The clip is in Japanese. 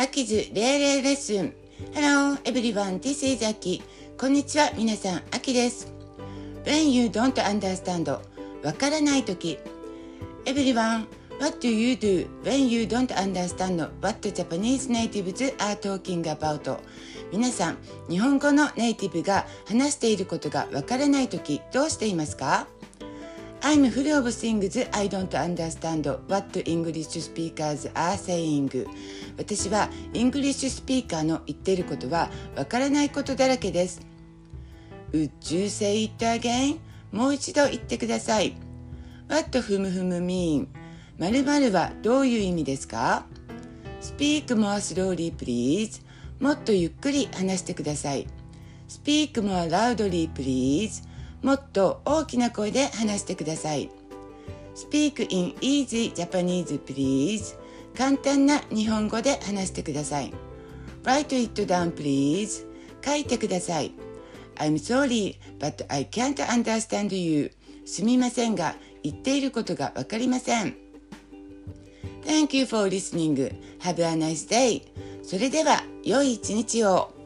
アキズレーレーレッスン Hello everyone, this is アキこんにちは、皆さん、アキです When you don't understand わからないとき Everyone, what do you do when you don't understand what Japanese natives are talking about? 皆さん、日本語のネイティブが話していることがわからないときどうしていますか I'm full of things I don't understand what English speakers are saying. 私は English speaker の言っていることはわからないことだらけです。Would you say it again? もう一度言ってください。What ふむふむ mean? 〇〇はどういう意味ですか ?Speak more slowly please. もっとゆっくり話してください。Speak more loudly please. もっと大きな声で話してください。Speak in easy Japanese please. 簡単な日本語で話してください。Write it down please. 書いてください。I'm sorry, but I can't understand you. すみませんが、言っていることがわかりません。Thank you for listening. Have a nice day. それでは、良い一日を。